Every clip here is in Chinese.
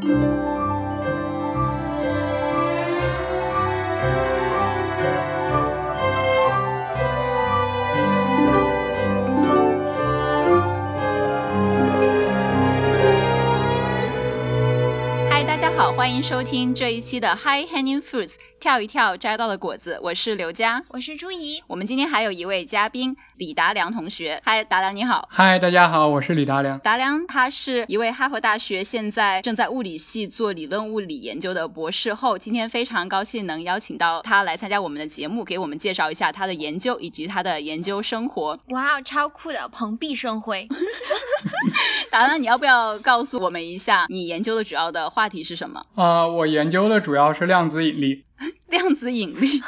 Thank you. 迎收听这一期的 High Hanging Fruits，跳一跳摘到的果子。我是刘佳，我是朱怡。我们今天还有一位嘉宾李达良同学。嗨，达良你好。嗨，大家好，我是李达良。达良他是一位哈佛大学现在正在物理系做理论物理研究的博士后。今天非常高兴能邀请到他来参加我们的节目，给我们介绍一下他的研究以及他的研究生活。哇，超酷的，蓬荜生辉。达良，你要不要告诉我们一下你研究的主要的话题是什么？啊，我研究的主要是量子引力。量子引力。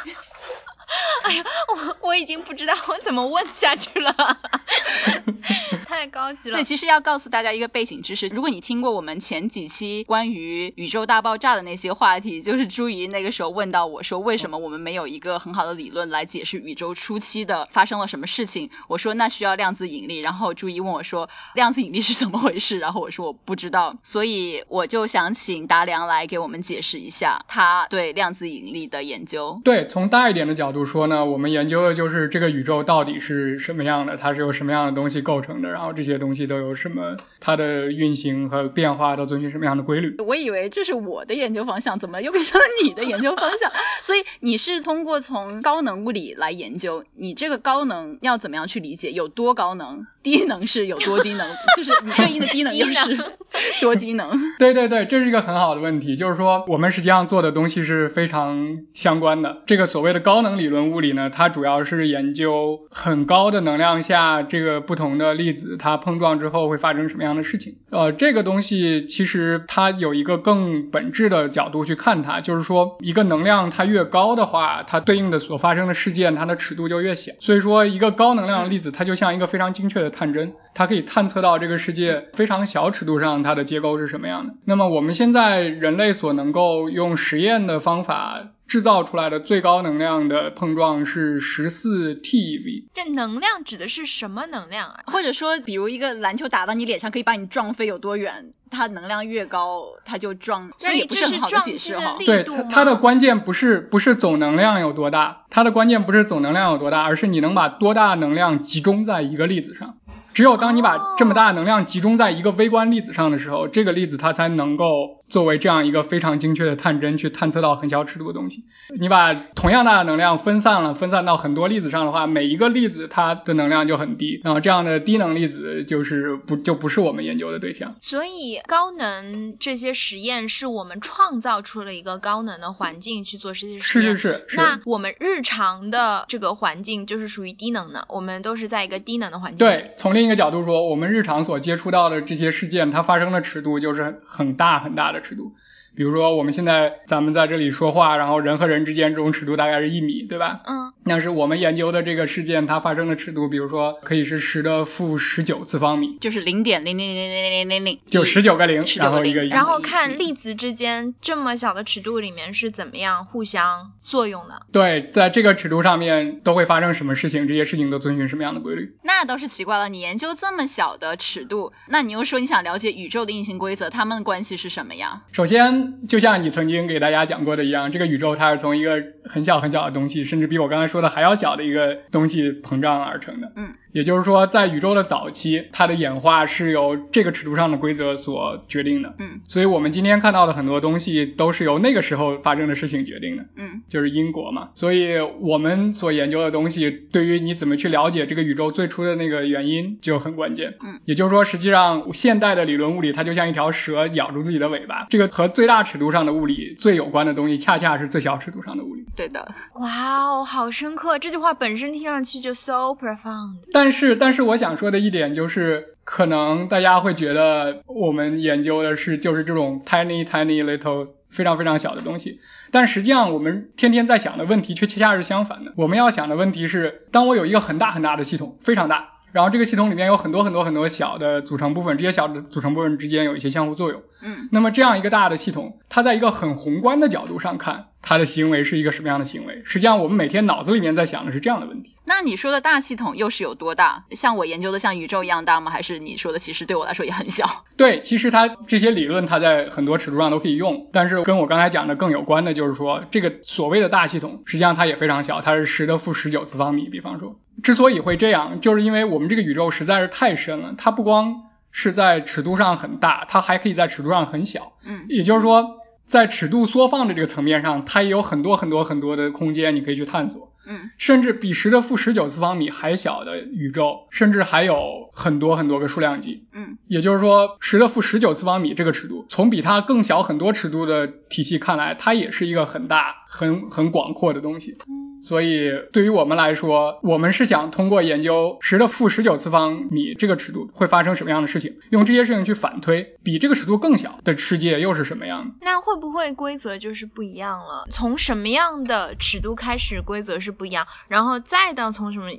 哎呀，我我已经不知道我怎么问下去了。太高级了。对，其实要告诉大家一个背景知识，如果你听过我们前几期关于宇宙大爆炸的那些话题，就是朱怡那个时候问到我说，为什么我们没有一个很好的理论来解释宇宙初期的发生了什么事情？我说那需要量子引力。然后朱怡问我说，量子引力是怎么回事？然后我说我不知道。所以我就想请达良来给我们解释一下他对量子引力的研究。对，从大一点的角度说呢，我们研究的就是这个宇宙到底是什么样的，它是由什么样的东西构成的，然后这些东西都有什么，它的运行和变化都遵循什么样的规律？我以为这是我的研究方向，怎么又变成了你的研究方向？所以你是通过从高能物理来研究，你这个高能要怎么样去理解？有多高能？低能是有多低能？就是你对应的低能又是 多低能？对对对，这是一个很好的问题。就是说，我们实际上做的东西是非常相关的。这个所谓的高能理理论物理呢，它主要是研究很高的能量下，这个不同的粒子它碰撞之后会发生什么样的事情。呃，这个东西其实它有一个更本质的角度去看它，就是说，一个能量它越高的话，它对应的所发生的事件它的尺度就越小。所以说，一个高能量粒子，它就像一个非常精确的。探针，它可以探测到这个世界非常小尺度上它的结构是什么样的。那么我们现在人类所能够用实验的方法制造出来的最高能量的碰撞是十四 TeV。这能量指的是什么能量啊？或者说，比如一个篮球打到你脸上可以把你撞飞有多远？它能量越高，它就撞。所以这是很好的解释哈。对，它的关键不是不是总能量有多大，它的关键不是总能量有多大，而是你能把多大能量集中在一个粒子上。只有当你把这么大能量集中在一个微观粒子上的时候，这个粒子它才能够。作为这样一个非常精确的探针去探测到很小尺度的东西，你把同样大的能量分散了，分散到很多粒子上的话，每一个粒子它的能量就很低，然后这样的低能粒子就是不就不是我们研究的对象。所以高能这些实验是我们创造出了一个高能的环境去做这些实验。是是是。那我们日常的这个环境就是属于低能的，我们都是在一个低能的环境。对，从另一个角度说，我们日常所接触到的这些事件，它发生的尺度就是很大很大的。尺度，比如说我们现在咱们在这里说话，然后人和人之间这种尺度大概是一米，对吧？嗯。那是我们研究的这个事件，它发生的尺度，比如说可以是十的负十九次方米，就是零点零零零零零零零零，就十九个零，然后一个。然后看粒子之间这么小的尺度里面是怎么样互相作用的。对，在这个尺度上面都会发生什么事情？这些事情都遵循什么样的规律？那倒是奇怪了，你研究这么小的尺度，那你又说你想了解宇宙的运行规则，它们的关系是什么呀？首先，就像你曾经给大家讲过的一样，这个宇宙它是从一个很小很小的东西，甚至比我刚才说的还要小的一个。东西膨胀而成的，嗯。也就是说，在宇宙的早期，它的演化是由这个尺度上的规则所决定的。嗯，所以我们今天看到的很多东西都是由那个时候发生的事情决定的。嗯，就是因果嘛。所以我们所研究的东西，对于你怎么去了解这个宇宙最初的那个原因就很关键。嗯，也就是说，实际上现代的理论物理它就像一条蛇咬住自己的尾巴。这个和最大尺度上的物理最有关的东西，恰恰是最小尺度上的物理。对的。哇哦，好深刻！这句话本身听上去就 so profound。但是，但是我。想说的一点就是，可能大家会觉得我们研究的是就是这种 tiny tiny little 非常非常小的东西，但实际上我们天天在想的问题却恰恰是相反的。我们要想的问题是，当我有一个很大很大的系统，非常大。然后这个系统里面有很多很多很多小的组成部分，这些小的组成部分之间有一些相互作用。嗯，那么这样一个大的系统，它在一个很宏观的角度上看，它的行为是一个什么样的行为。实际上，我们每天脑子里面在想的是这样的问题。那你说的大系统又是有多大？像我研究的像宇宙一样大吗？还是你说的其实对我来说也很小？对，其实它这些理论它在很多尺度上都可以用，但是跟我刚才讲的更有关的就是说，这个所谓的大系统，实际上它也非常小，它是十的负十九次方米。比方说，之所以会这样，就是因为我们这个宇宙实在是太深了，它不光是在尺度上很大，它还可以在尺度上很小。嗯，也就是说。在尺度缩放的这个层面上，它也有很多很多很多的空间，你可以去探索。嗯，甚至比十的负十九次方米还小的宇宙，甚至还有很多很多个数量级。嗯，也就是说，十的负十九次方米这个尺度，从比它更小很多尺度的体系看来，它也是一个很大、很很广阔的东西。所以，对于我们来说，我们是想通过研究十的负十九次方米这个尺度会发生什么样的事情，用这些事情去反推比这个尺度更小的世界又是什么样的。那会不会规则就是不一样了？从什么样的尺度开始规则是不一样，然后再到从什么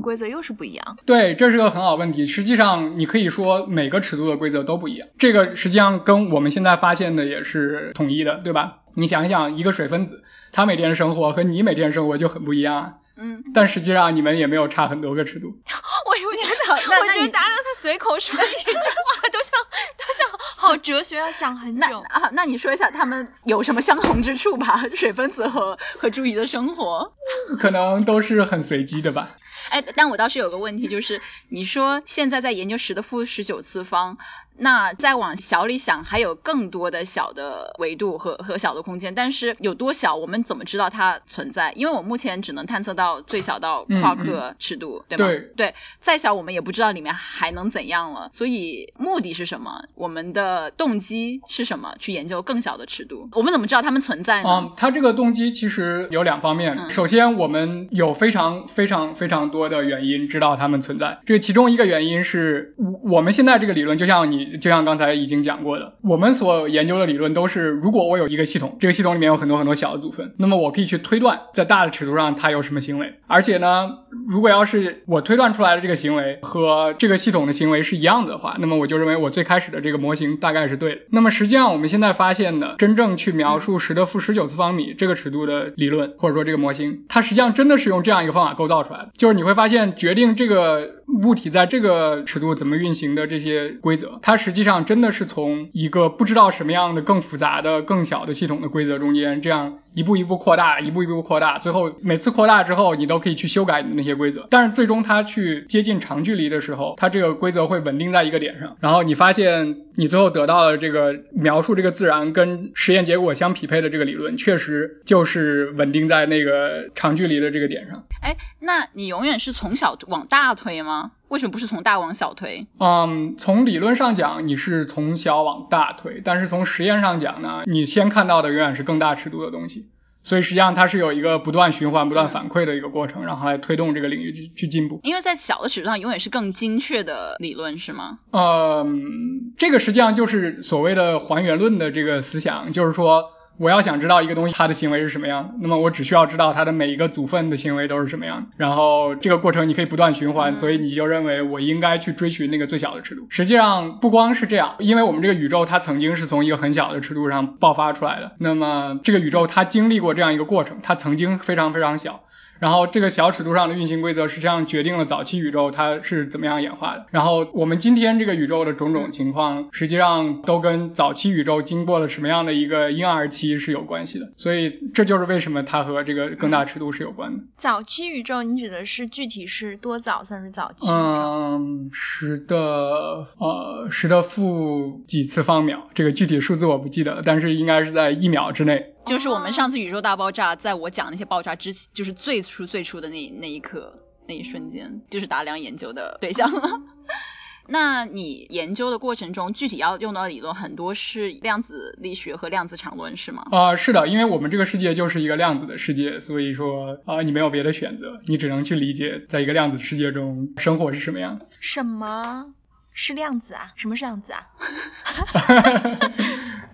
规则又是不一样？对，这是个很好问题。实际上，你可以说每个尺度的规则都不一样。这个实际上跟我们现在发现的也是统一的，对吧？你想一想，一个水分子，它每天生活和你每天生活就很不一样。嗯，但实际上你们也没有差很多个尺度。我我觉得，我觉得达达他随口说一句话都像都像好哲学，要想很久。啊，那你说一下他们有什么相同之处吧？水分子和和朱怡的生活，可能都是很随机的吧。哎，但我倒是有个问题，就是你说现在在研究十的负十九次方。那再往小里想，还有更多的小的维度和和小的空间，但是有多小，我们怎么知道它存在？因为我目前只能探测到最小到夸克尺度，对吧？对对，再小我们也不知道里面还能怎样了。所以目的是什么？我们的动机是什么？去研究更小的尺度？我们怎么知道它们存在呢？嗯，它这个动机其实有两方面。首先，我们有非常非常非常多的原因知道它们存在。这其中一个原因是我我们现在这个理论，就像你。就像刚才已经讲过的，我们所研究的理论都是，如果我有一个系统，这个系统里面有很多很多小的组分，那么我可以去推断在大的尺度上它有什么行为。而且呢，如果要是我推断出来的这个行为和这个系统的行为是一样的话，那么我就认为我最开始的这个模型大概是对的。那么实际上我们现在发现的真正去描述十的负十九次方米这个尺度的理论，或者说这个模型，它实际上真的是用这样一个方法构造出来的，就是你会发现决定这个物体在这个尺度怎么运行的这些规则，它实际上真的是从一个不知道什么样的更复杂的、更小的系统的规则中间，这样一步一步扩大，一步一步扩大，最后每次扩大之后，你都可以去修改你的那些规则。但是最终它去接近长距离的时候，它这个规则会稳定在一个点上，然后你发现你最后得到的这个描述这个自然跟实验结果相匹配的这个理论，确实就是稳定在那个长距离的这个点上。哎，那你永远是从小往大推吗？为什么不是从大往小推？嗯，从理论上讲，你是从小往大推，但是从实验上讲呢，你先看到的永远是更大尺度的东西。所以实际上它是有一个不断循环、不断反馈的一个过程，然后来推动这个领域去去进步。因为在小的尺度上，永远是更精确的理论，是吗？嗯，这个实际上就是所谓的还原论的这个思想，就是说。我要想知道一个东西它的行为是什么样，那么我只需要知道它的每一个组分的行为都是什么样，然后这个过程你可以不断循环，所以你就认为我应该去追寻那个最小的尺度。实际上不光是这样，因为我们这个宇宙它曾经是从一个很小的尺度上爆发出来的，那么这个宇宙它经历过这样一个过程，它曾经非常非常小。然后这个小尺度上的运行规则实际上决定了早期宇宙它是怎么样演化的。然后我们今天这个宇宙的种种情况，实际上都跟早期宇宙经过了什么样的一个婴儿期是有关系的。所以这就是为什么它和这个更大尺度是有关的。早期宇宙，你指的是具体是多早算是早期？嗯，十的呃十的负几次方秒，这个具体数字我不记得了，但是应该是在一秒之内。就是我们上次宇宙大爆炸，在我讲那些爆炸之，就是最初最初的那那一刻那一瞬间，就是达良研究的对象了。那你研究的过程中，具体要用到的理论很多是量子力学和量子场论，是吗？啊，是的，因为我们这个世界就是一个量子的世界，所以说啊，你没有别的选择，你只能去理解，在一个量子世界中生活是什么样的。什么是量子啊？什么是量子啊？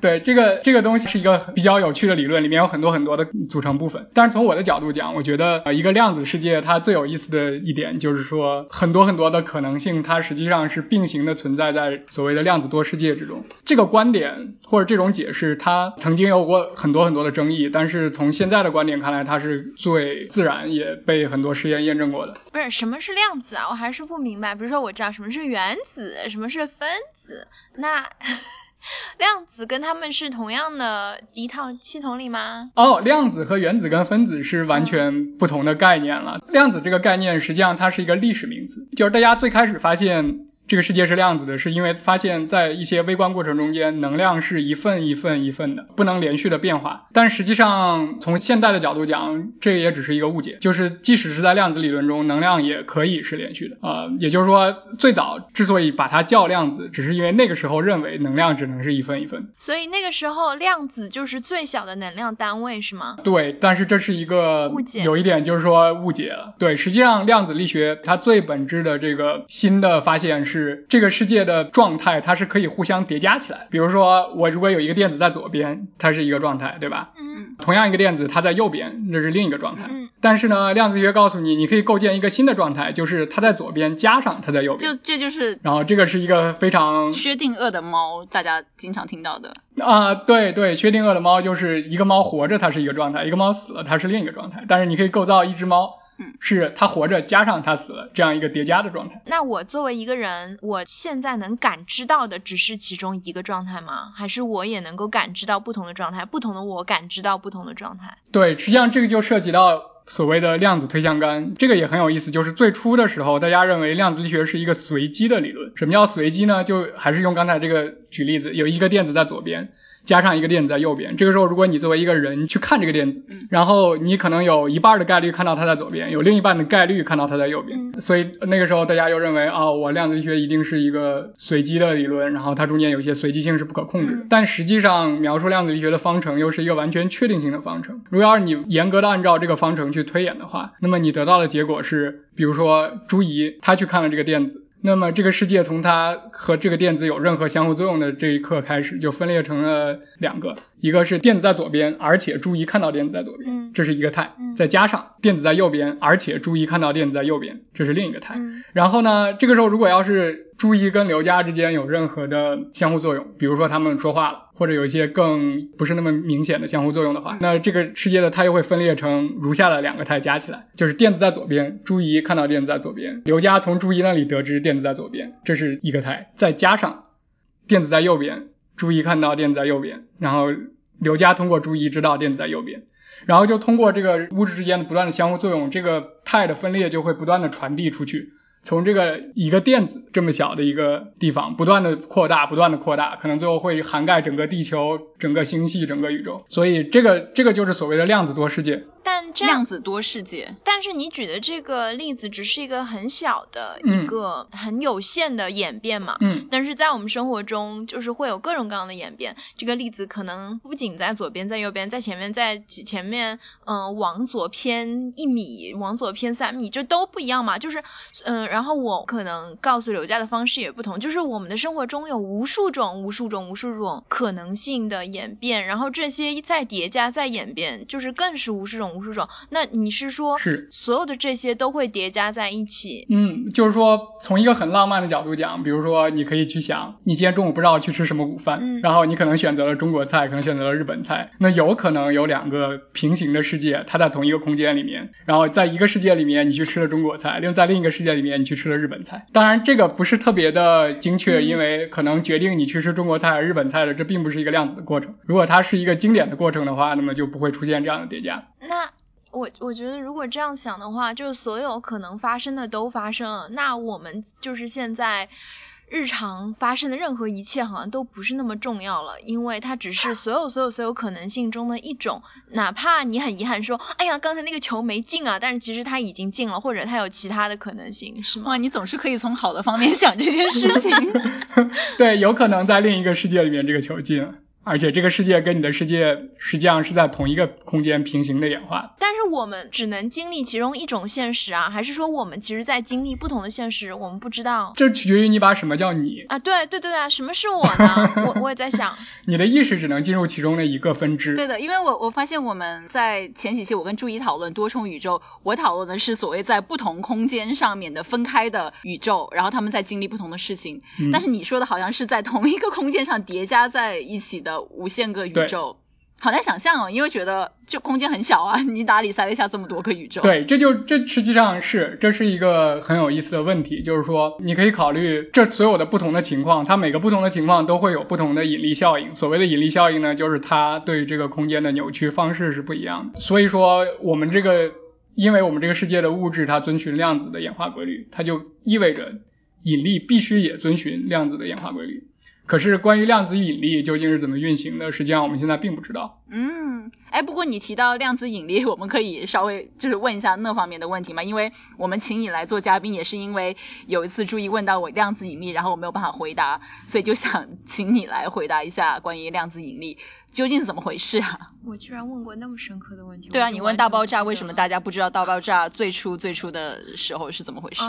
对，这个这个东西是一个比较有趣的理论，里面有很多很多的组成部分。但是从我的角度讲，我觉得呃一个量子世界它最有意思的一点就是说，很多很多的可能性它实际上是并行的存在在所谓的量子多世界之中。这个观点或者这种解释，它曾经有过很多很多的争议，但是从现在的观点看来，它是最自然，也被很多实验验证过的。不是什么是量子啊？我还是不明白。比如说我知道什么是原子，什么是分子，那量子跟它们是同样的一套系统里吗？哦，量子和原子跟分子是完全不同的概念了。量子这个概念实际上它是一个历史名词，就是大家最开始发现。这个世界是量子的，是因为发现，在一些微观过程中间，能量是一份一份一份的，不能连续的变化。但实际上，从现代的角度讲，这也只是一个误解。就是即使是在量子理论中，能量也可以是连续的。呃，也就是说，最早之所以把它叫量子，只是因为那个时候认为能量只能是一份一份。所以那个时候，量子就是最小的能量单位，是吗？对，但是这是一个误解，有一点就是说误解了。对，实际上量子力学它最本质的这个新的发现是。是这个世界的状态，它是可以互相叠加起来。比如说，我如果有一个电子在左边，它是一个状态，对吧？嗯。同样一个电子，它在右边，那是另一个状态。嗯。但是呢，量子力学告诉你，你可以构建一个新的状态，就是它在左边加上它在右边。就这就是。然后这个是一个非常薛定谔的猫，大家经常听到的。啊，对对，薛定谔的猫就是一个猫活着，它是一个状态；一个猫死了，它是另一个状态。但是你可以构造一只猫。嗯，是他活着加上他死了这样一个叠加的状态。那我作为一个人，我现在能感知到的只是其中一个状态吗？还是我也能够感知到不同的状态？不同的我感知到不同的状态？对，实际上这个就涉及到所谓的量子推相干，这个也很有意思。就是最初的时候，大家认为量子力学是一个随机的理论。什么叫随机呢？就还是用刚才这个举例子，有一个电子在左边。加上一个电子在右边，这个时候如果你作为一个人去看这个电子，然后你可能有一半的概率看到它在左边，有另一半的概率看到它在右边，所以那个时候大家又认为啊，我量子力学一定是一个随机的理论，然后它中间有一些随机性是不可控制。但实际上描述量子力学的方程又是一个完全确定性的方程。如果要是你严格的按照这个方程去推演的话，那么你得到的结果是，比如说朱怡他去看了这个电子。那么这个世界从它和这个电子有任何相互作用的这一刻开始，就分裂成了两个，一个是电子在左边，而且注意看到电子在左边，这是一个态，再加上电子在右边，而且注意看到电子在右边，这是另一个态。然后呢，这个时候如果要是朱一跟刘佳之间有任何的相互作用，比如说他们说话了，或者有一些更不是那么明显的相互作用的话，那这个世界的态又会分裂成如下的两个态加起来，就是电子在左边，朱一看到电子在左边，刘佳从朱一那里得知电子在左边，这是一个态，再加上电子在右边，朱一看到电子在右边，然后刘佳通过朱一知道电子在右边，然后就通过这个物质之间的不断的相互作用，这个态的分裂就会不断的传递出去。从这个一个电子这么小的一个地方不断的扩大，不断的扩大，可能最后会涵盖整个地球、整个星系、整个宇宙。所以这个这个就是所谓的量子多世界。量子多世界，但是你举的这个例子只是一个很小的一个很有限的演变嘛？嗯。但是在我们生活中，就是会有各种各样的演变。这个例子可能不仅在左边，在右边，在前面，在前面，嗯，往左偏一米，往左偏三米，就都不一样嘛。就是，嗯，然后我可能告诉刘佳的方式也不同。就是我们的生活中有无数种、无数种、无数种可能性的演变，然后这些再叠加、再演变，就是更是无数种。无数种，那你是说，是所有的这些都会叠加在一起？嗯，就是说，从一个很浪漫的角度讲，比如说，你可以去想，你今天中午不知道去吃什么午饭，然后你可能选择了中国菜，可能选择了日本菜，那有可能有两个平行的世界，它在同一个空间里面，然后在一个世界里面你去吃了中国菜，另在另一个世界里面你去吃了日本菜。当然，这个不是特别的精确，因为可能决定你去吃中国菜还是日本菜的，这并不是一个量子的过程。如果它是一个经典的过程的话，那么就不会出现这样的叠加。那我我觉得，如果这样想的话，就是所有可能发生的都发生了，那我们就是现在日常发生的任何一切，好像都不是那么重要了，因为它只是所有所有所有可能性中的一种。哪怕你很遗憾说，哎呀，刚才那个球没进啊，但是其实它已经进了，或者它有其他的可能性，是吗？哇，你总是可以从好的方面想这件事情。对，有可能在另一个世界里面，这个球进了。而且这个世界跟你的世界实际上是在同一个空间平行的演化。但是我们只能经历其中一种现实啊，还是说我们其实在经历不同的现实？我们不知道。这取决于你把什么叫你啊？对对对啊，什么是我呢？我我也在想，你的意识只能进入其中的一个分支。对的，因为我我发现我们在前几期我跟朱怡讨论多重宇宙，我讨论的是所谓在不同空间上面的分开的宇宙，然后他们在经历不同的事情。但是你说的好像是在同一个空间上叠加在一起的。无限个宇宙，好难想象哦，因为觉得就空间很小啊，你哪里塞得下这么多个宇宙？对，这就这实际上是这是一个很有意思的问题，就是说你可以考虑这所有的不同的情况，它每个不同的情况都会有不同的引力效应。所谓的引力效应呢，就是它对这个空间的扭曲方式是不一样的。所以说我们这个，因为我们这个世界的物质它遵循量子的演化规律，它就意味着引力必须也遵循量子的演化规律。可是关于量子引力究竟是怎么运行的，实际上我们现在并不知道。嗯，哎，不过你提到量子引力，我们可以稍微就是问一下那方面的问题嘛？因为我们请你来做嘉宾，也是因为有一次注意问到我量子引力，然后我没有办法回答，所以就想请你来回答一下关于量子引力究竟是怎么回事啊？我居然问过那么深刻的问题。对啊，你问大爆炸为什么大家不知道大爆炸最初最初的时候是怎么回事？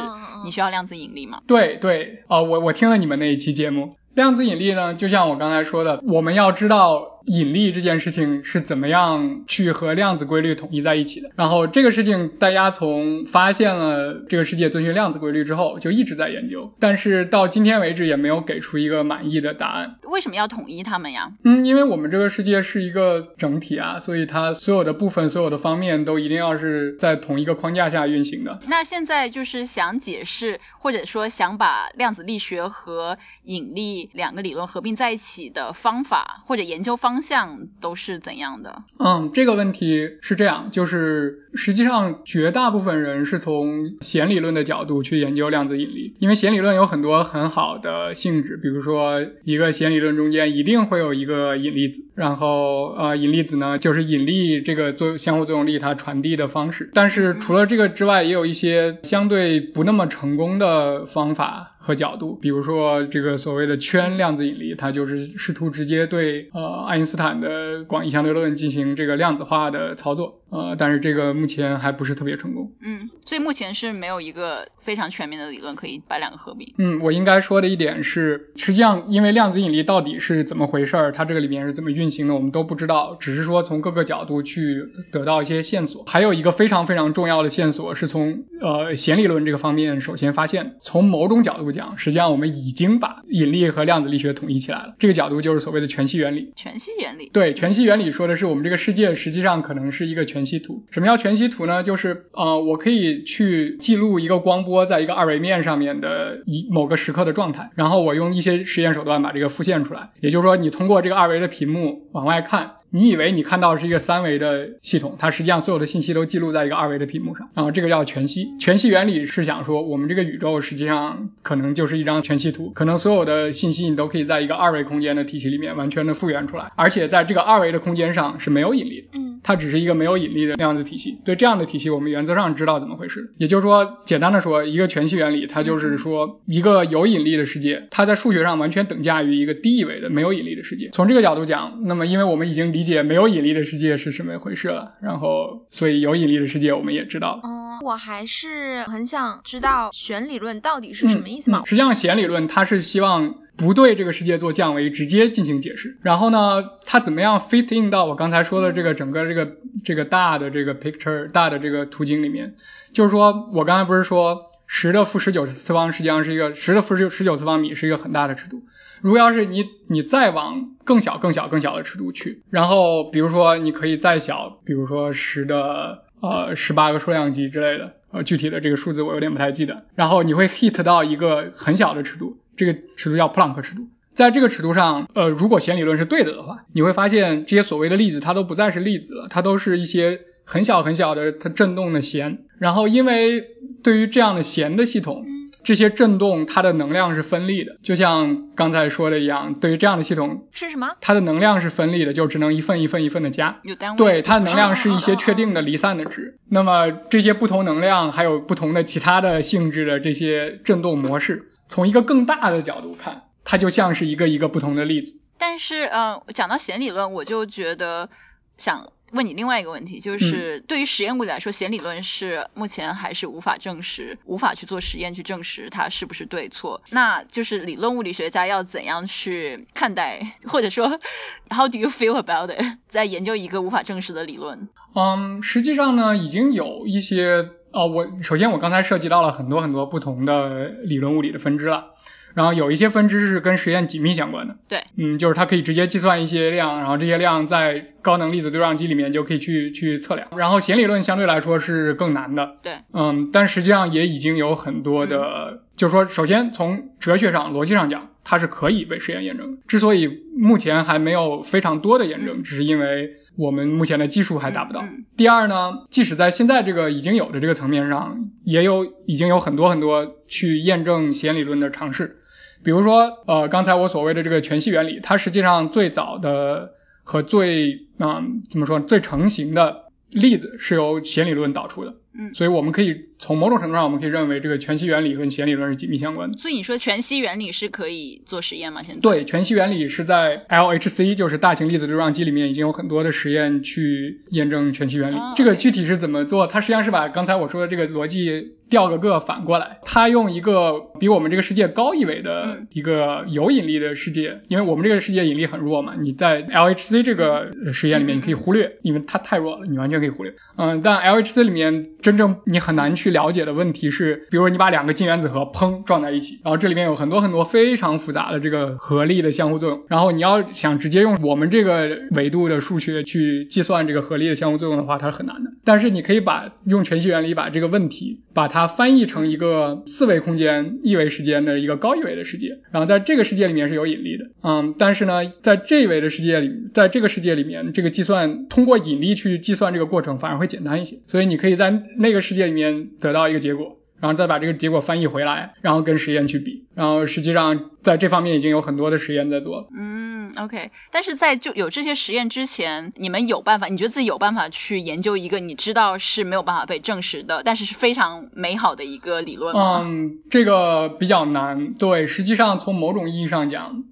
你需要量子引力吗？对对，哦，我我听了你们那一期节目。量子引力呢，就像我刚才说的，我们要知道。引力这件事情是怎么样去和量子规律统一在一起的？然后这个事情大家从发现了这个世界遵循量子规律之后，就一直在研究，但是到今天为止也没有给出一个满意的答案。为什么要统一它们呀？嗯，因为我们这个世界是一个整体啊，所以它所有的部分、所有的方面都一定要是在同一个框架下运行的。那现在就是想解释，或者说想把量子力学和引力两个理论合并在一起的方法或者研究方。向都是怎样的？嗯，这个问题是这样，就是实际上绝大部分人是从弦理论的角度去研究量子引力，因为弦理论有很多很好的性质，比如说一个弦理论中间一定会有一个引力子，然后呃引力子呢就是引力这个作相互作用力它传递的方式。但是除了这个之外，也有一些相对不那么成功的方法。和角度，比如说这个所谓的圈量子引力，它就是试图直接对呃爱因斯坦的广义相对论进行这个量子化的操作。呃，但是这个目前还不是特别成功。嗯，所以目前是没有一个非常全面的理论可以把两个合并。嗯，我应该说的一点是，实际上因为量子引力到底是怎么回事儿，它这个里面是怎么运行的，我们都不知道，只是说从各个角度去得到一些线索。还有一个非常非常重要的线索是从呃弦理论这个方面首先发现，从某种角度讲，实际上我们已经把引力和量子力学统一起来了。这个角度就是所谓的全息原理。全息原理。对，全息原理说的是我们这个世界实际上可能是一个全。全息图，什么叫全息图呢？就是呃，我可以去记录一个光波在一个二维面上面的一某个时刻的状态，然后我用一些实验手段把这个复现出来。也就是说，你通过这个二维的屏幕往外看。你以为你看到是一个三维的系统，它实际上所有的信息都记录在一个二维的屏幕上，然后这个叫全息。全息原理是想说，我们这个宇宙实际上可能就是一张全息图，可能所有的信息你都可以在一个二维空间的体系里面完全的复原出来，而且在这个二维的空间上是没有引力的，嗯，它只是一个没有引力的量子体系。对这样的体系，我们原则上知道怎么回事。也就是说，简单的说，一个全息原理，它就是说一个有引力的世界，它在数学上完全等价于一个低一维的没有引力的世界。从这个角度讲，那么因为我们已经理解没有引力的世界是什么回事了，然后所以有引力的世界我们也知道了。嗯，我还是很想知道弦理论到底是什么意思嘛？实际上弦理论它是希望不对这个世界做降维，直接进行解释。然后呢，它怎么样 fit in 到我刚才说的这个整个这个这个大的这个 picture 大的这个图景里面？就是说我刚才不是说十的负十九次方实际上是一个十的负十十九次方米是一个很大的尺度。如果要是你你再往更小更小更小的尺度去，然后比如说你可以再小，比如说十的呃十八个数量级之类的，呃具体的这个数字我有点不太记得，然后你会 hit 到一个很小的尺度，这个尺度叫普朗克尺度，在这个尺度上，呃如果弦理论是对的的话，你会发现这些所谓的粒子它都不再是粒子了，它都是一些很小很小的它振动的弦，然后因为对于这样的弦的系统。这些振动它的能量是分立的，就像刚才说的一样，对于这样的系统是什么？它的能量是分立的，就只能一份一份一份的加。有单位。对，它的能量是一些确定的离散的值。那么这些不同能量还有不同的其他的性质的这些振动模式，从一个更大的角度看，它就像是一个一个不同的粒子。但是，嗯，讲到弦理论，我就觉得想。问你另外一个问题，就是对于实验物理来说，弦理论是目前还是无法证实，无法去做实验去证实它是不是对错。那就是理论物理学家要怎样去看待，或者说，How do you feel about it？在研究一个无法证实的理论？嗯，实际上呢，已经有一些，啊，我首先我刚才涉及到了很多很多不同的理论物理的分支了。然后有一些分支是跟实验紧密相关的，对，嗯，就是它可以直接计算一些量，然后这些量在高能粒子对撞机里面就可以去去测量。然后弦理论相对来说是更难的，对，嗯，但实际上也已经有很多的，就是说，首先从哲学上、逻辑上讲，它是可以被实验验证的。之所以目前还没有非常多的验证，只是因为我们目前的技术还达不到。第二呢，即使在现在这个已经有的这个层面上，也有已经有很多很多去验证弦理论的尝试。比如说，呃，刚才我所谓的这个全息原理，它实际上最早的和最，嗯，怎么说，最成型的例子是由弦理论导出的。嗯，所以我们可以从某种程度上，我们可以认为这个全息原理跟弦理论是紧密相关的。所以你说全息原理是可以做实验吗？现在？对，全息原理是在 LHC，就是大型粒子对撞机里面已经有很多的实验去验证全息原理。这个具体是怎么做？它实际上是把刚才我说的这个逻辑调个个反过来，它用一个比我们这个世界高一维的一个有引力的世界，因为我们这个世界引力很弱嘛，你在 LHC 这个实验里面你可以忽略，因为它太弱了，你完全可以忽略。嗯，但 LHC 里面。真正你很难去了解的问题是，比如说你把两个近原子核砰撞在一起，然后这里面有很多很多非常复杂的这个合力的相互作用，然后你要想直接用我们这个维度的数学去计算这个合力的相互作用的话，它是很难的。但是你可以把用全息原理把这个问题把它翻译成一个四维空间一维时间的一个高一维的世界，然后在这个世界里面是有引力的，嗯，但是呢，在这一维的世界里，在这个世界里面，这个计算通过引力去计算这个过程反而会简单一些，所以你可以在那个世界里面得到一个结果，然后再把这个结果翻译回来，然后跟实验去比，然后实际上在这方面已经有很多的实验在做了。嗯，OK，但是在就有这些实验之前，你们有办法？你觉得自己有办法去研究一个你知道是没有办法被证实的，但是是非常美好的一个理论吗？嗯，这个比较难。对，实际上从某种意义上讲，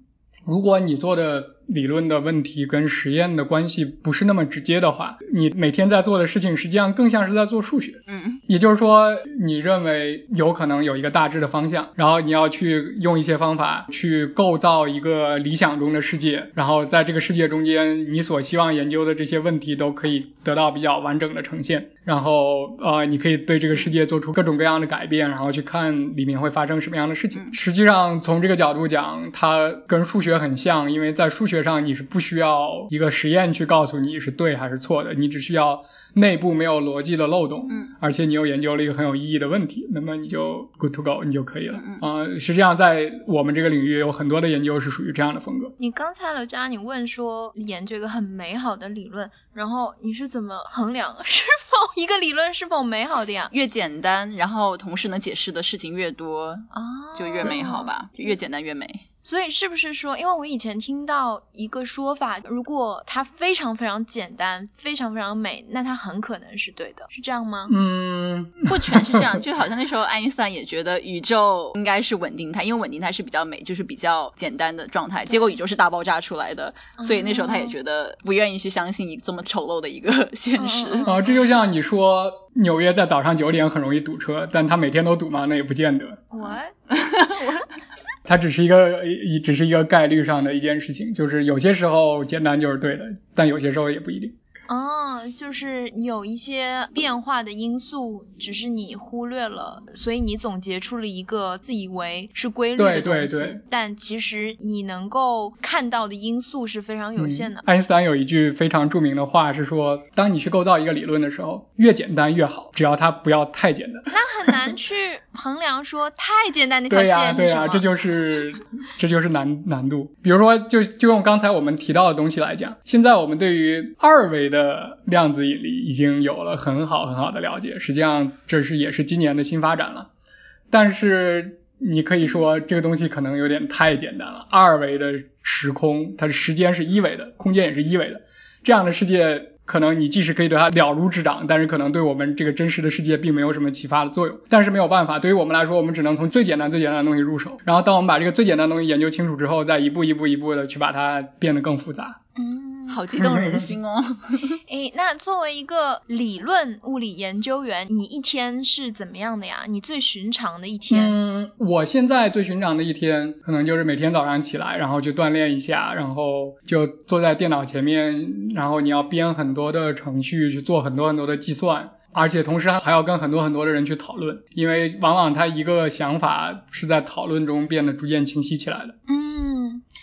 如果你做的。理论的问题跟实验的关系不是那么直接的话，你每天在做的事情实际上更像是在做数学。嗯，也就是说，你认为有可能有一个大致的方向，然后你要去用一些方法去构造一个理想中的世界，然后在这个世界中间，你所希望研究的这些问题都可以得到比较完整的呈现。然后呃，你可以对这个世界做出各种各样的改变，然后去看里面会发生什么样的事情。实际上从这个角度讲，它跟数学很像，因为在数学。上你是不需要一个实验去告诉你是对还是错的，你只需要内部没有逻辑的漏洞，嗯，而且你又研究了一个很有意义的问题，那么你就 good to go，你就可以了，嗯啊，实际上在我们这个领域有很多的研究是属于这样的风格。你刚才刘佳，你问说研究一个很美好的理论，然后你是怎么衡量 是否一个理论是否美好的呀？越简单，然后同时能解释的事情越多，啊，就越美好吧，越简单越美。所以是不是说，因为我以前听到一个说法，如果它非常非常简单，非常非常美，那它很可能是对的，是这样吗？嗯，不全是这样，就好像那时候爱因斯坦也觉得宇宙应该是稳定态，因为稳定态是比较美，就是比较简单的状态。结果宇宙是大爆炸出来的，所以那时候他也觉得不愿意去相信一这么丑陋的一个 现实。啊，这就像你说纽约在早上九点很容易堵车，但他每天都堵吗？那也不见得。What？它只是一个一只是一个概率上的一件事情，就是有些时候简单就是对的，但有些时候也不一定。哦，就是有一些变化的因素，只是你忽略了，所以你总结出了一个自以为是规律的东西，但其实你能够看到的因素是非常有限的。爱因斯坦有一句非常著名的话是说，当你去构造一个理论的时候，越简单越好，只要它不要太简单。那很难去衡量说 太简单那条线是对呀，对呀，这就是这就是难难度。比如说，就就用刚才我们提到的东西来讲，现在我们对于二维的的量子引力已经有了很好很好的了解，实际上这是也是今年的新发展了。但是你可以说这个东西可能有点太简单了。二维的时空，它的时间是一维的，空间也是一维的，这样的世界可能你即使可以对它了如指掌，但是可能对我们这个真实的世界并没有什么启发的作用。但是没有办法，对于我们来说，我们只能从最简单、最简单的东西入手。然后当我们把这个最简单的东西研究清楚之后，再一步一步一步的去把它变得更复杂。嗯，好激动人心哦。诶，那作为一个理论物理研究员，你一天是怎么样的呀？你最寻常的一天？嗯，我现在最寻常的一天，可能就是每天早上起来，然后去锻炼一下，然后就坐在电脑前面，然后你要编很多的程序，去做很多很多的计算，而且同时还要跟很多很多的人去讨论，因为往往他一个想法是在讨论中变得逐渐清晰起来的。嗯，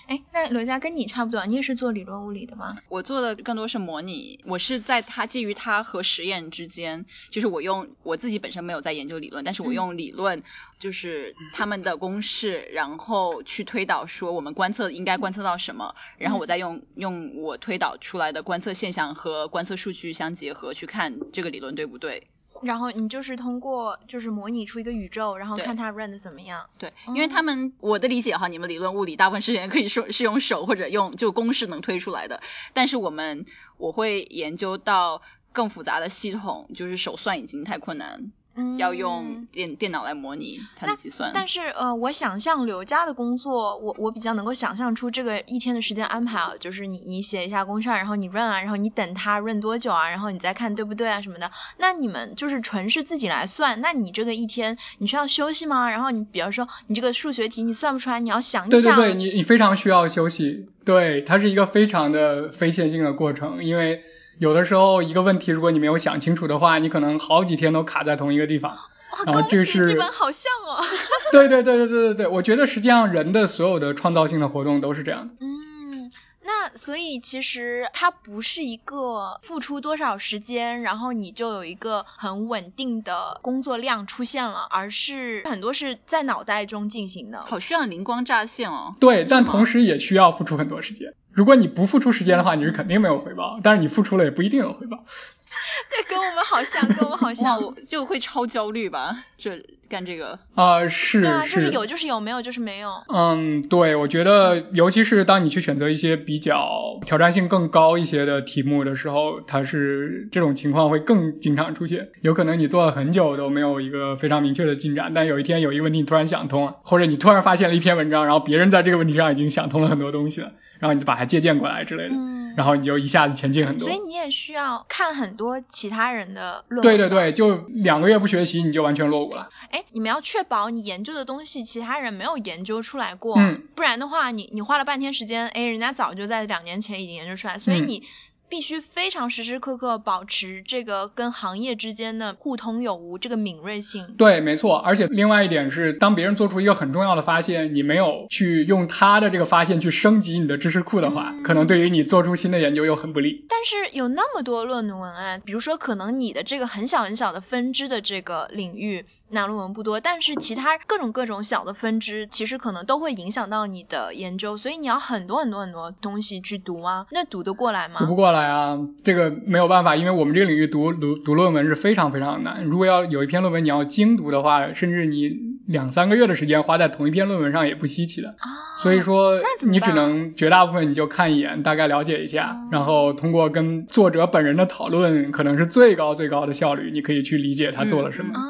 哎，那罗佳跟你差不多，你也是做理论物理的吗？我做的更多是模拟，我是在它基于它和实验之间，就是我用我自己本身没有在研究理论，但是我用理论，就是他们的公式，然后去推导说我们观测应该观测到什么，然后我再用用我推导出来的观测现象和观测数据相结合去看这个理论对不对。然后你就是通过就是模拟出一个宇宙，然后看它 run 的怎么样。对，因为他们我的理解哈，你们理论物理大部分时间可以说是用手或者用就公式能推出来的，但是我们我会研究到更复杂的系统，就是手算已经太困难，嗯，要用电电脑来模拟它的计算。但是呃，我想象刘佳的工作，我我比较能够想象出这个一天的时间安排啊，就是你你写一下公式啊，然后你 run 啊，然后你等它 run 多久啊，然后你再看对不对啊什么的。那你们就是纯是自己来算，那你这个一天你需要休息吗？然后你比方说你这个数学题你算不出来，你要想一想。对对对，你你非常需要休息，对，它是一个非常的非线性的过程，因为有的时候一个问题如果你没有想清楚的话，你可能好几天都卡在同一个地方。哇，然后恭喜，这是这本好像哦。对对对对对对对，我觉得实际上人的所有的创造性的活动都是这样的。嗯，那所以其实它不是一个付出多少时间，然后你就有一个很稳定的工作量出现了，而是很多是在脑袋中进行的。好需要灵光乍现哦。对，但同时也需要付出很多时间。如果你不付出时间的话，你是肯定没有回报，但是你付出了也不一定有回报。对，跟我们好像，跟我们好，像。我就会超焦虑吧，这干这个。啊、是对啊，就是有就是有，没有就是没有。嗯，对，我觉得，尤其是当你去选择一些比较挑战性更高一些的题目的时候，它是这种情况会更经常出现。有可能你做了很久都没有一个非常明确的进展，但有一天有一个问题你突然想通了，或者你突然发现了一篇文章，然后别人在这个问题上已经想通了很多东西了，然后你就把它借鉴过来之类的，嗯，然后你就一下子前进很多所。以你也需要看很多其他人的论文。对对。对，就两个月不学习你就完全落伍了。哎，你们要确保你研究的东西其他人没有研究出来过，嗯不然的话你你花了半天时间，哎，人家早就在两年前已经研究出来，所以嗯你。必须非常时时刻刻保持这个跟行业之间的互通有无，这个敏锐性。对，没错。而且另外一点是，当别人做出一个很重要的发现，你没有去用他的这个发现去升级你的知识库的话，嗯可能对于你做出新的研究又很不利。但是有那么多论文啊，比如说可能你的这个很小很小的分支的这个领域，那论文不多，但是其他各种各种小的分支，其实可能都会影响到你的研究，所以你要很多很多很多东西去读啊，那读得过来吗？读不过来啊，这个没有办法，因为我们这个领域读读读论文是非常非常难。如果要有一篇论文你要精读的话，甚至你两三个月的时间花在同一篇论文上也不稀奇的。啊，所以说那怎么你只能绝大部分你就看一眼，大概了解一下，哦然后通过跟作者本人的讨论，可能是最高最高的效率，你可以去理解他做了什么。嗯啊，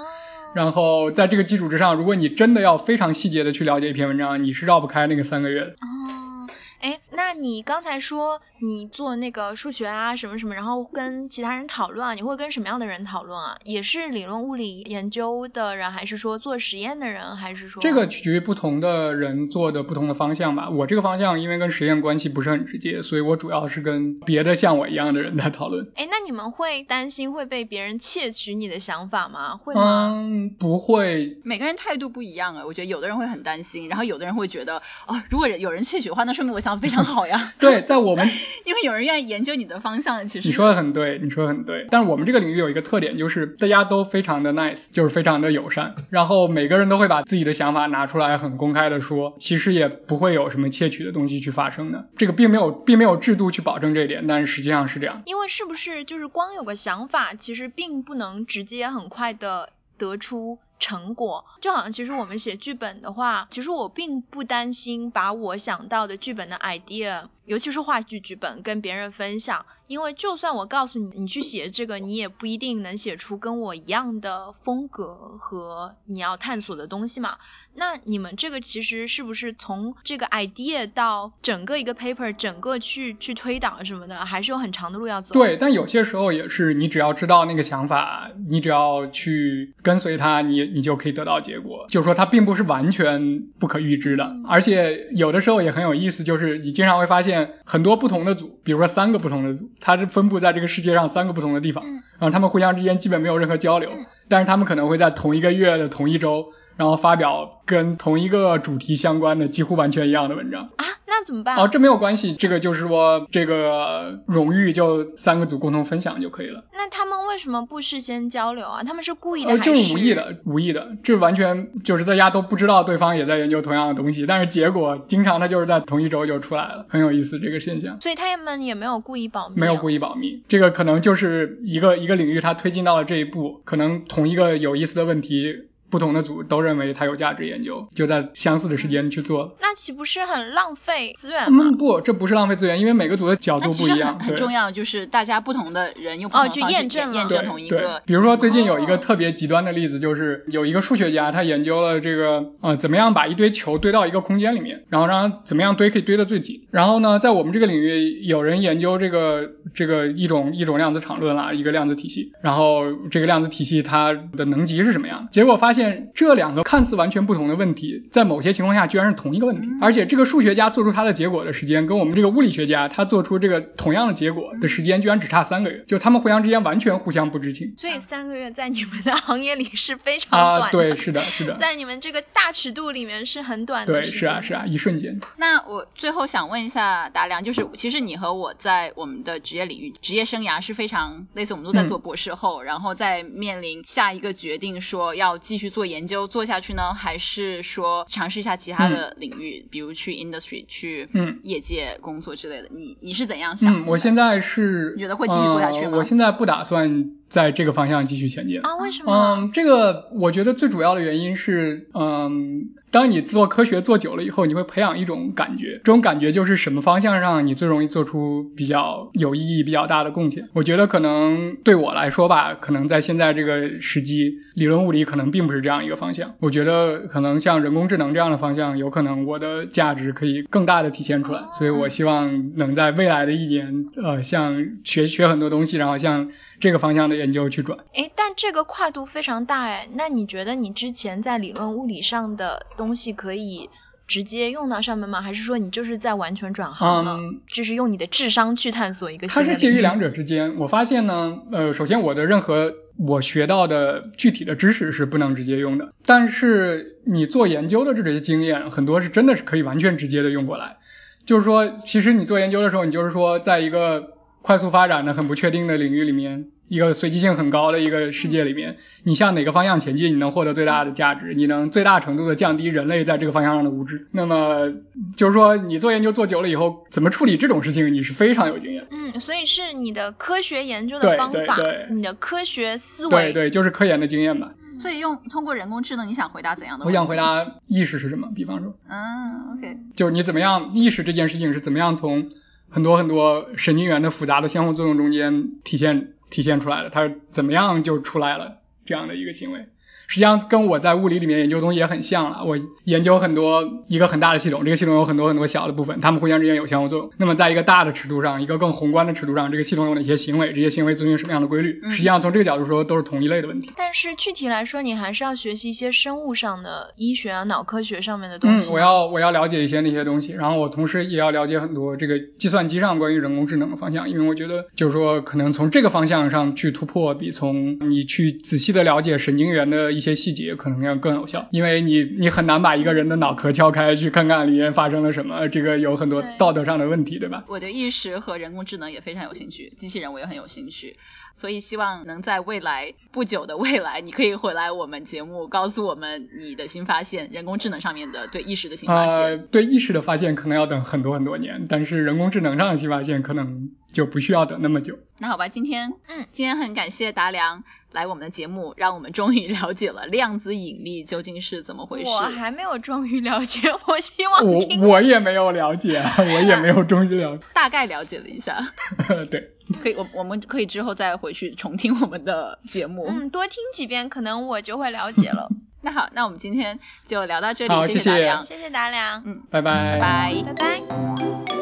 然后在这个基础之上，如果你真的要非常细节的去了解一篇文章，你是绕不开那个三个月的。哦，哎，那你刚才说你做那个数学啊什么什么，然后跟其他人讨论啊，你会跟什么样的人讨论啊？也是理论物理研究的人，还是说做实验的人，还是说这个取决于不同的人做的不同的方向吧。我这个方向因为跟实验关系不是很直接，所以我主要是跟别的像我一样的人在讨论。哎，那你们会担心会被别人窃取你的想法吗？会吗？嗯，不会，每个人态度不一样啊，我觉得有的人会很担心，然后有的人会觉得，哦，如果有人窃取的话，那说明我想法非常好呀。对，在我们 因为有人愿意研究你的方向，其实你说的很对，你说的很对。但是我们这个领域有一个特点，就是大家都非常的 nice，就是非常的友善，然后每个人都会把自己的想法拿出来，很公开的说，其实也不会有什么窃取的东西去发生的。这个并没有并没有制度去保证这一点，但是实际上是这样。因为是不是就是光有个想法，其实并不能直接很快的得出成果。就好像其实我们写剧本的话，其实我并不担心把我想到的剧本的 idea 尤其是话剧剧本跟别人分享，因为就算我告诉你你去写这个，你也不一定能写出跟我一样的风格和你要探索的东西嘛。那你们这个其实是不是从这个 idea 到整个一个 paper 整个去去推导什么的，还是有很长的路要走？对，但有些时候也是你只要知道那个想法，你只要去跟随它，你你就可以得到结果。就是说它并不是完全不可预知的，而且有的时候也很有意思，就是你经常会发现很多不同的组，比如说三个不同的组，它是分布在这个世界上三个不同的地方，然后他们互相之间基本没有任何交流，但是他们可能会在同一个月的同一周。然后发表跟同一个主题相关的几乎完全一样的文章。啊，那怎么办？哦，这没有关系，这个就是说这个荣誉就三个组共同分享就可以了。那他们为什么不事先交流啊？他们是故意的还是？就是无意的，无意的，这完全就是大家都不知道对方也在研究同样的东西，但是结果经常他就是在同一周就出来了，很有意思这个现象。所以他们也没有故意保密，没有故意保密，这个可能就是一个一个领域它推进到了这一步，可能同一个有意思的问题。不同的组都认为它有价值研究，就在相似的时间去做，那岂不是很浪费资源吗？嗯，不，这不是浪费资源，因为每个组的角度不一样。很重要，就是大家不同的人用不同方式验证验证同一个。比如说最近有一个特别极端的例子，就是有一个数学家，他研究了这个呃怎么样把一堆球堆到一个空间里面，然后让怎么样堆可以堆得最紧。然后呢，在我们这个领域，有人研究这个这个一种一种量子场论啦，一个量子体系，然后这个量子体系它的能级是什么样？结果发现这两个。看似完全不同的问题，在某些情况下居然是同一个问题，而且这个数学家做出他的结果的时间，跟我们这个物理学家他做出这个同样的结果的时间，居然只差三个月，就他们互相之间完全互相不知情。所以三个月在你们的行业里是非常短的。啊，对，是的，是的，在你们这个大尺度里面是很短的。对，是啊，是啊，一瞬间。那我最后想问一下达良，就是其实你和我在我们的职业领域、职业生涯是非常类似，我们都在做博士后，然后在面临下一个决定，说要继续做研究做下去呢，还是？说尝试一下其他的领域，比如去 industry 去业界工作之类的。你你是怎样想？嗯，我现在是你觉得会继续做下去吗？我现在不打算。在这个方向继续前进啊？为什么？嗯，这个我觉得最主要的原因是，嗯，当你做科学做久了以后，你会培养一种感觉，这种感觉就是什么方向上你最容易做出比较有意义、比较大的贡献。我觉得可能对我来说吧，可能在现在这个时机，理论物理可能并不是这样一个方向。我觉得可能像人工智能这样的方向，有可能我的价值可以更大的体现出来。所以我希望能在未来的一年，呃，像学学很多东西，然后像。这个方向的研究去转，哎，但这个跨度非常大哎，那你觉得你之前在理论物理上的东西可以直接用到上面吗？还是说你就是在完全转行了，就是用你的智商去探索一个？它是介于两者之间。我发现呢，呃，首先我的任何我学到的具体的知识是不能直接用的，但是你做研究的这些经验，很多是真的是可以完全直接的用过来。就是说，其实你做研究的时候，你就是说在一个。快速发展的很不确定的领域里面，一个随机性很高的一个世界里面，你向哪个方向前进，你能获得最大的价值，你能最大程度的降低人类在这个方向上的无知。那么就是说，你做研究做久了以后，怎么处理这种事情，你是非常有经验。嗯，所以是你的科学研究的方法，对你的科学思维，对对，就是科研的经验吧。所以用通过人工智能，你想回答怎样的？我想回答意识是什么？比方说，嗯，OK，就是你怎么样意识这件事情是怎么样从。很多很多神经元的复杂的相互作用中间体现体现出来的，它是怎么样就出来了这样的一个行为。实际上跟我在物理里面研究东西也很像了。我研究很多一个很大的系统，这个系统有很多很多小的部分，它们互相之间有相互作用。那么在一个大的尺度上，一个更宏观的尺度上，这个系统有哪些行为？这些行为遵循什么样的规律？实际上从这个角度说，都是同一类的问题。但是具体来说，你还是要学习一些生物上的医学啊、脑科学上面的东西。嗯，我要我要了解一些那些东西，然后我同时也要了解很多这个计算机上关于人工智能的方向，因为我觉得就是说，可能从这个方向上去突破，比从你去仔细的了解神经元的一些细节可能。要更有效，因为你你很难把一个人的脑壳敲开去看看里面发生了什么，这个有很多道德上的问题，对吧？我对意识和人工智能也非常有兴趣，机器人我也很有兴趣，所以希望能在未来不久的未来，你可以回来我们节目，告诉我们你的新发现，人工智能上面的对意识的新发现。呃，对意识的发现可能要等很多很多年，但是人工智能上的新发现可能。就不需要等那么久。那好吧，今天，嗯，今天很感谢达良来我们的节目，让我们终于了解了量子引力究竟是怎么回事。我还没有终于了解，我希望我听我也没有了解，我也没有终于了解。大概了解了一下，对，可以，我我们可以之后再回去重听我们的节目。嗯，多听几遍，可能我就会了解了。那好，那我们今天就聊到这里，谢谢谢达良，谢谢达良，嗯，拜拜拜。拜。拜拜。